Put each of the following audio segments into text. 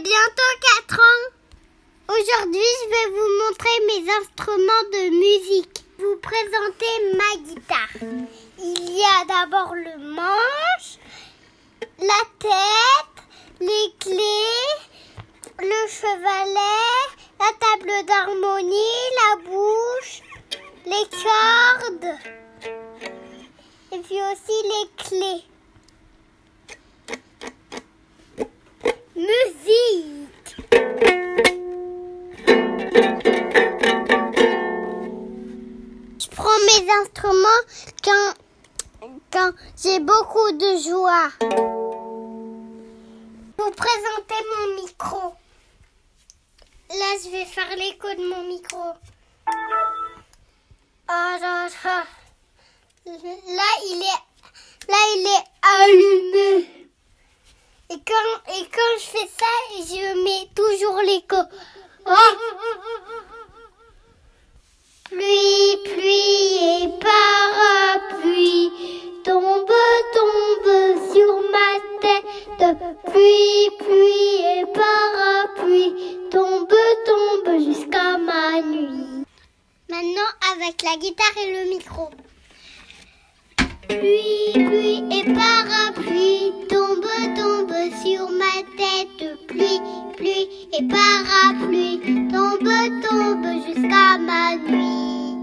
Bientôt 4 ans. Aujourd'hui, je vais vous montrer mes instruments de musique. Vous présenter ma guitare. Il y a d'abord le manche, la tête, les clés, le chevalet, la table d'harmonie, la bouche, les cordes et puis aussi les clés. Prends mes instruments quand, quand j'ai beaucoup de joie. Pour présenter mon micro. Là, je vais faire l'écho de mon micro. Oh, là, il est, là, il est allumé. Et quand, et quand je fais ça, je mets toujours l'écho. Pluie, Pluie, pluie et parapluie, tombe, tombe jusqu'à ma nuit. Maintenant, avec la guitare et le micro. Pluie, pluie et parapluie, tombe, tombe sur ma tête. Pluie, pluie et parapluie, tombe, tombe jusqu'à ma nuit.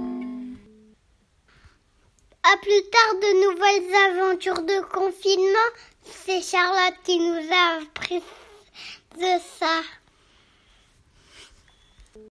À plus tard, de nouvelles aventures de confinement. C'est Charlotte qui nous a appris de ça.